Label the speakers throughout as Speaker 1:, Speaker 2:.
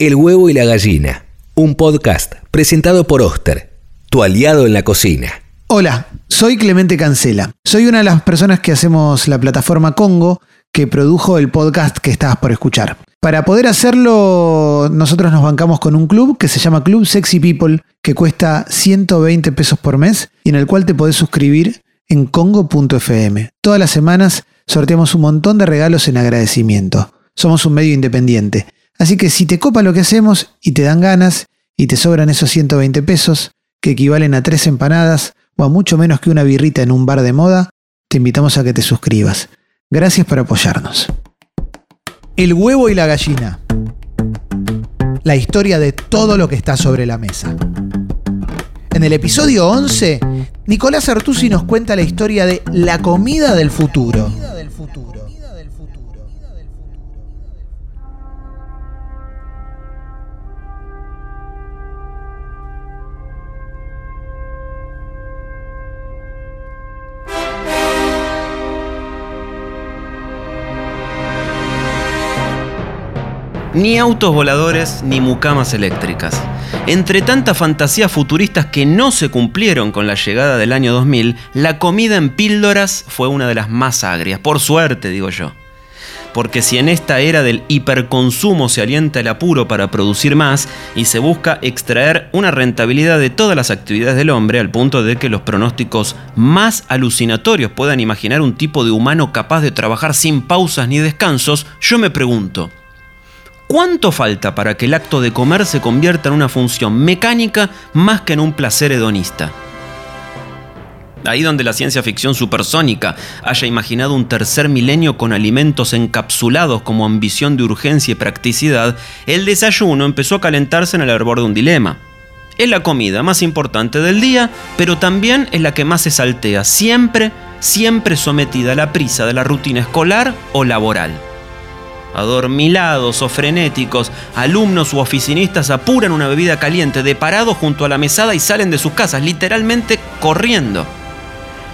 Speaker 1: El huevo y la gallina, un podcast presentado por Oster, tu aliado en la cocina.
Speaker 2: Hola, soy Clemente Cancela. Soy una de las personas que hacemos la plataforma Congo que produjo el podcast que estabas por escuchar. Para poder hacerlo, nosotros nos bancamos con un club que se llama Club Sexy People, que cuesta 120 pesos por mes y en el cual te podés suscribir en congo.fm. Todas las semanas sorteamos un montón de regalos en agradecimiento. Somos un medio independiente. Así que si te copa lo que hacemos y te dan ganas y te sobran esos 120 pesos, que equivalen a tres empanadas o a mucho menos que una birrita en un bar de moda, te invitamos a que te suscribas. Gracias por apoyarnos. El huevo y la gallina. La historia de todo lo que está sobre la mesa. En el episodio 11, Nicolás Artusi nos cuenta la historia de la comida del futuro.
Speaker 3: Ni autos voladores ni mucamas eléctricas. Entre tantas fantasías futuristas que no se cumplieron con la llegada del año 2000, la comida en píldoras fue una de las más agrias, por suerte digo yo. Porque si en esta era del hiperconsumo se alienta el apuro para producir más y se busca extraer una rentabilidad de todas las actividades del hombre al punto de que los pronósticos más alucinatorios puedan imaginar un tipo de humano capaz de trabajar sin pausas ni descansos, yo me pregunto, ¿Cuánto falta para que el acto de comer se convierta en una función mecánica más que en un placer hedonista? Ahí donde la ciencia ficción supersónica haya imaginado un tercer milenio con alimentos encapsulados como ambición de urgencia y practicidad, el desayuno empezó a calentarse en el hervor de un dilema. Es la comida más importante del día, pero también es la que más se saltea, siempre, siempre sometida a la prisa de la rutina escolar o laboral adormilados o frenéticos, alumnos u oficinistas apuran una bebida caliente de parado junto a la mesada y salen de sus casas, literalmente corriendo.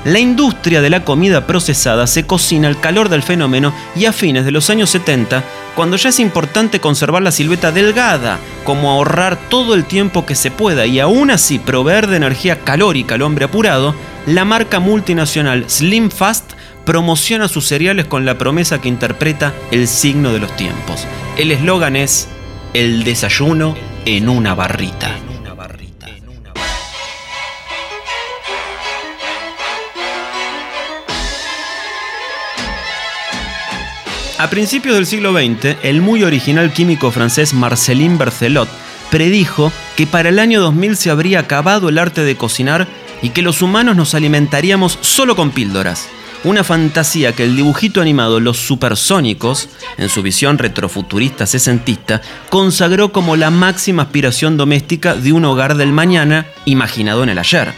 Speaker 3: La industria de la comida procesada se cocina al calor del fenómeno y a fines de los años 70, cuando ya es importante conservar la silueta delgada, como ahorrar todo el tiempo que se pueda y aún así proveer de energía calórica al hombre apurado, la marca multinacional Slim Fast promociona sus cereales con la promesa que interpreta el signo de los tiempos. El eslogan es el desayuno en una barrita. A principios del siglo XX, el muy original químico francés Marcelin Berthelot predijo que para el año 2000 se habría acabado el arte de cocinar y que los humanos nos alimentaríamos solo con píldoras una fantasía que el dibujito animado Los Supersónicos, en su visión retrofuturista sesentista, consagró como la máxima aspiración doméstica de un hogar del mañana imaginado en el ayer.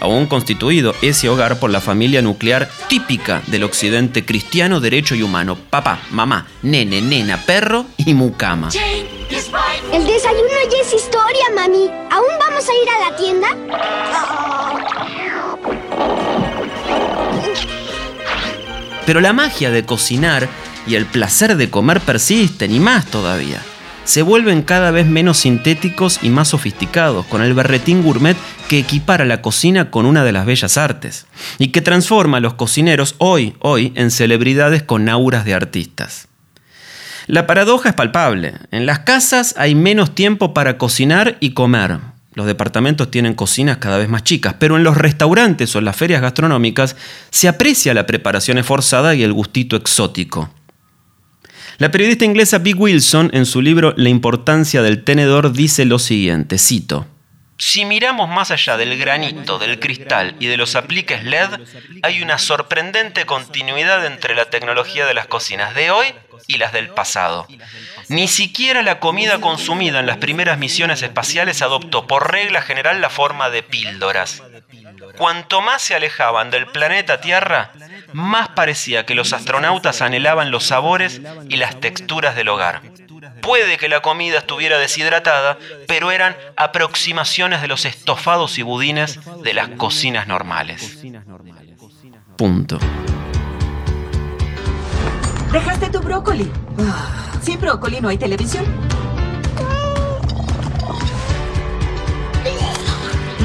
Speaker 3: Aún constituido ese hogar por la familia nuclear típica del occidente cristiano, derecho y humano. Papá, mamá, nene, nena, perro y mucama.
Speaker 4: El desayuno ya es historia, mami. ¿Aún vamos a ir a la tienda?
Speaker 3: Pero la magia de cocinar y el placer de comer persisten y más todavía. Se vuelven cada vez menos sintéticos y más sofisticados, con el berretín gourmet que equipara la cocina con una de las bellas artes y que transforma a los cocineros hoy, hoy, en celebridades con auras de artistas. La paradoja es palpable. En las casas hay menos tiempo para cocinar y comer, los departamentos tienen cocinas cada vez más chicas, pero en los restaurantes o en las ferias gastronómicas se aprecia la preparación esforzada y el gustito exótico. La periodista inglesa Big Wilson, en su libro La importancia del tenedor, dice lo siguiente, cito, si miramos más allá del granito, del cristal y de los apliques LED, hay una sorprendente continuidad entre la tecnología de las cocinas de hoy y las del pasado. Ni siquiera la comida consumida en las primeras misiones espaciales adoptó por regla general la forma de píldoras. Cuanto más se alejaban del planeta Tierra, más parecía que los astronautas anhelaban los sabores y las texturas del hogar. Puede que la comida estuviera deshidratada, pero eran aproximaciones de los estofados y budines de las cocinas normales. Punto.
Speaker 5: Dejaste tu brócoli. Sin brócoli no hay televisión.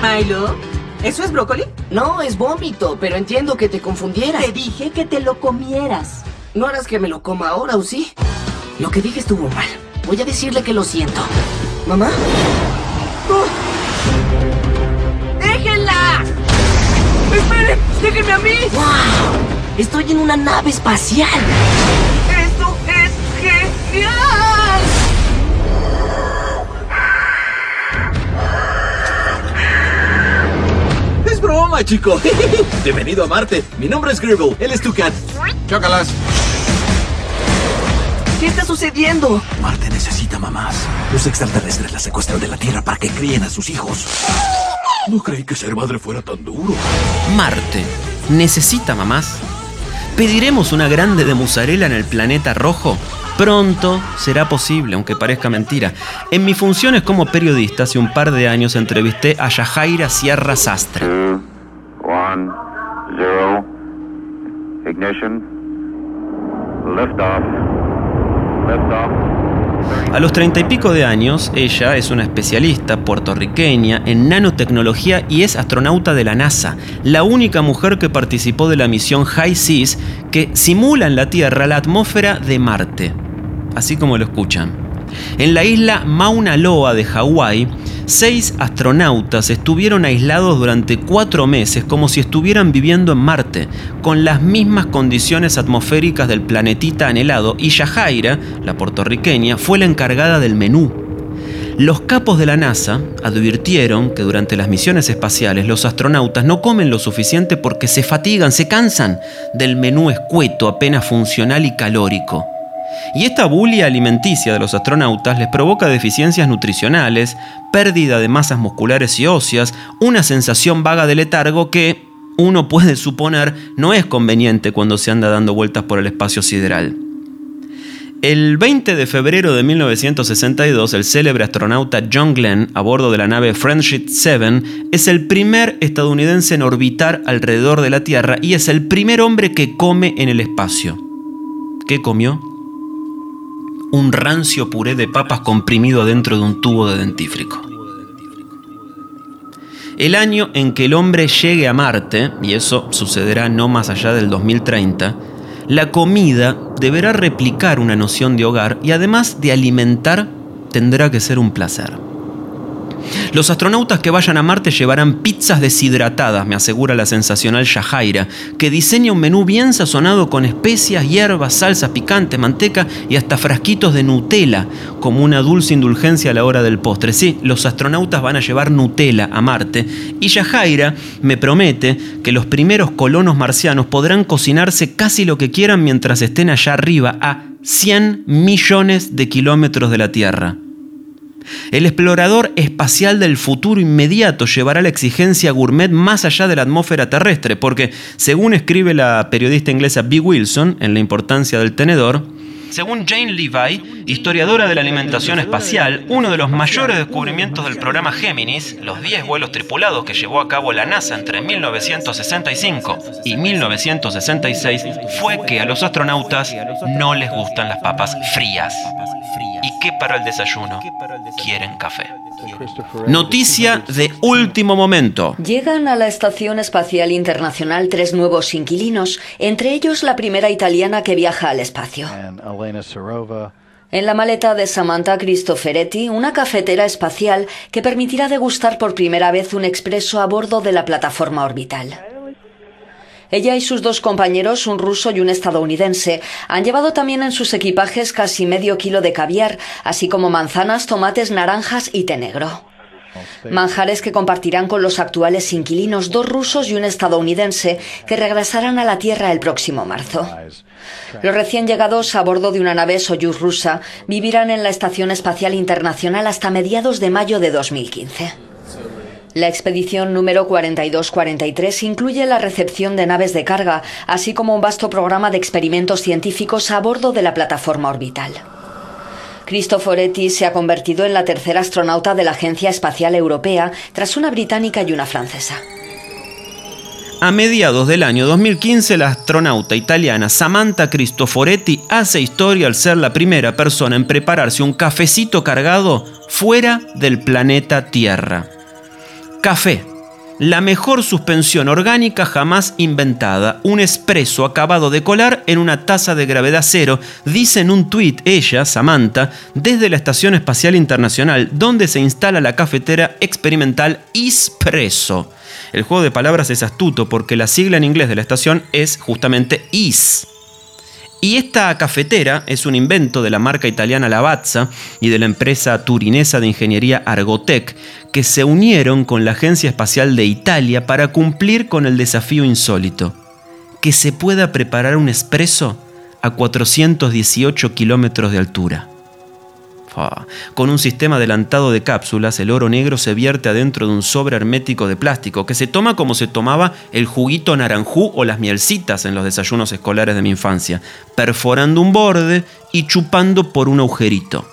Speaker 5: Milo, ¿eso es brócoli?
Speaker 6: No, es vómito, pero entiendo que te confundieras.
Speaker 5: Te dije que te lo comieras.
Speaker 6: No harás que me lo coma ahora, ¿o sí? Lo que dije estuvo mal. Voy a decirle que lo siento. ¿Mamá?
Speaker 5: ¡Déjenla! ¡Esperen! ¡Déjenme a mí!
Speaker 6: ¡Wow! Estoy en una nave espacial.
Speaker 5: ¡Esto es genial!
Speaker 7: Es broma, chico. Bienvenido a Marte. Mi nombre es Gribble. Él es tu cat. Chócalas.
Speaker 6: ¿Qué está sucediendo?
Speaker 7: Marte necesita mamás. Los extraterrestres la secuestran de la Tierra para que críen a sus hijos. No creí que ser madre fuera tan duro.
Speaker 3: Marte. ¿Necesita mamás? ¿Pediremos una grande de musarela en el planeta rojo? Pronto será posible, aunque parezca mentira. En mis funciones como periodista, hace un par de años entrevisté a Yajaira Sierra Sastre.
Speaker 8: two, one, zero. Ignition. Liftoff. Liftoff.
Speaker 3: A los treinta y pico de años, ella es una especialista puertorriqueña en nanotecnología y es astronauta de la NASA, la única mujer que participó de la misión High Seas que simula en la Tierra la atmósfera de Marte, así como lo escuchan. En la isla Mauna Loa de Hawái, seis astronautas estuvieron aislados durante cuatro meses como si estuvieran viviendo en Marte, con las mismas condiciones atmosféricas del planetita anhelado, y Yajaira, la puertorriqueña, fue la encargada del menú. Los capos de la NASA advirtieron que durante las misiones espaciales los astronautas no comen lo suficiente porque se fatigan, se cansan del menú escueto, apenas funcional y calórico. Y esta bulia alimenticia de los astronautas les provoca deficiencias nutricionales, pérdida de masas musculares y óseas, una sensación vaga de letargo que uno puede suponer no es conveniente cuando se anda dando vueltas por el espacio sideral. El 20 de febrero de 1962, el célebre astronauta John Glenn, a bordo de la nave Friendship 7, es el primer estadounidense en orbitar alrededor de la Tierra y es el primer hombre que come en el espacio. ¿Qué comió? Un rancio puré de papas comprimido dentro de un tubo de dentífrico. El año en que el hombre llegue a Marte, y eso sucederá no más allá del 2030, la comida deberá replicar una noción de hogar y además de alimentar, tendrá que ser un placer. Los astronautas que vayan a Marte llevarán pizzas deshidratadas, me asegura la sensacional Yajaira, que diseña un menú bien sazonado con especias, hierbas, salsas picantes, manteca y hasta frasquitos de Nutella, como una dulce indulgencia a la hora del postre. Sí, los astronautas van a llevar Nutella a Marte y Yajaira me promete que los primeros colonos marcianos podrán cocinarse casi lo que quieran mientras estén allá arriba, a 100 millones de kilómetros de la Tierra. El explorador espacial del futuro inmediato llevará la exigencia gourmet más allá de la atmósfera terrestre, porque, según escribe la periodista inglesa Bee Wilson en La importancia del tenedor, según Jane Levi, historiadora de la alimentación espacial, uno de los mayores descubrimientos del programa Géminis, los 10 vuelos tripulados que llevó a cabo la NASA entre 1965 y 1966, fue que a los astronautas no les gustan las papas frías. ¿Y qué para el desayuno? Quieren café. Noticia de último momento.
Speaker 9: Llegan a la Estación Espacial Internacional tres nuevos inquilinos, entre ellos la primera italiana que viaja al espacio. En la maleta de Samantha Cristoforetti, una cafetera espacial que permitirá degustar por primera vez un expreso a bordo de la plataforma orbital. Ella y sus dos compañeros, un ruso y un estadounidense, han llevado también en sus equipajes casi medio kilo de caviar, así como manzanas, tomates, naranjas y té negro. Manjares que compartirán con los actuales inquilinos, dos rusos y un estadounidense, que regresarán a la Tierra el próximo marzo. Los recién llegados a bordo de una nave Soyuz rusa vivirán en la Estación Espacial Internacional hasta mediados de mayo de 2015. La expedición número 4243 incluye la recepción de naves de carga, así como un vasto programa de experimentos científicos a bordo de la plataforma orbital. Cristoforetti se ha convertido en la tercera astronauta de la Agencia Espacial Europea, tras una británica y una francesa.
Speaker 3: A mediados del año 2015, la astronauta italiana Samantha Cristoforetti hace historia al ser la primera persona en prepararse un cafecito cargado fuera del planeta Tierra. Café. La mejor suspensión orgánica jamás inventada. Un espresso acabado de colar en una taza de gravedad cero, dice en un tuit ella, Samantha, desde la Estación Espacial Internacional, donde se instala la cafetera experimental Espresso. El juego de palabras es astuto porque la sigla en inglés de la estación es justamente IS. Y esta cafetera es un invento de la marca italiana Lavazza y de la empresa turinesa de ingeniería Argotec, que se unieron con la Agencia Espacial de Italia para cumplir con el desafío insólito, que se pueda preparar un espresso a 418 kilómetros de altura. Con un sistema adelantado de cápsulas, el oro negro se vierte adentro de un sobre hermético de plástico que se toma como se tomaba el juguito naranjú o las mielcitas en los desayunos escolares de mi infancia, perforando un borde y chupando por un agujerito.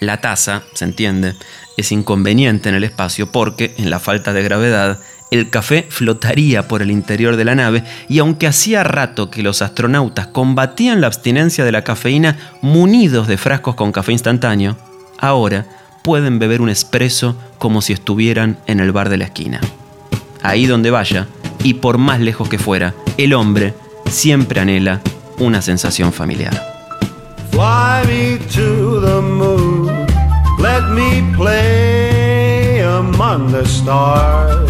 Speaker 3: La taza, se entiende, es inconveniente en el espacio porque, en la falta de gravedad, el café flotaría por el interior de la nave y aunque hacía rato que los astronautas combatían la abstinencia de la cafeína munidos de frascos con café instantáneo, ahora pueden beber un espresso como si estuvieran en el bar de la esquina. Ahí donde vaya, y por más lejos que fuera, el hombre siempre anhela una sensación familiar.
Speaker 10: Fly me to the moon, let me play among the stars.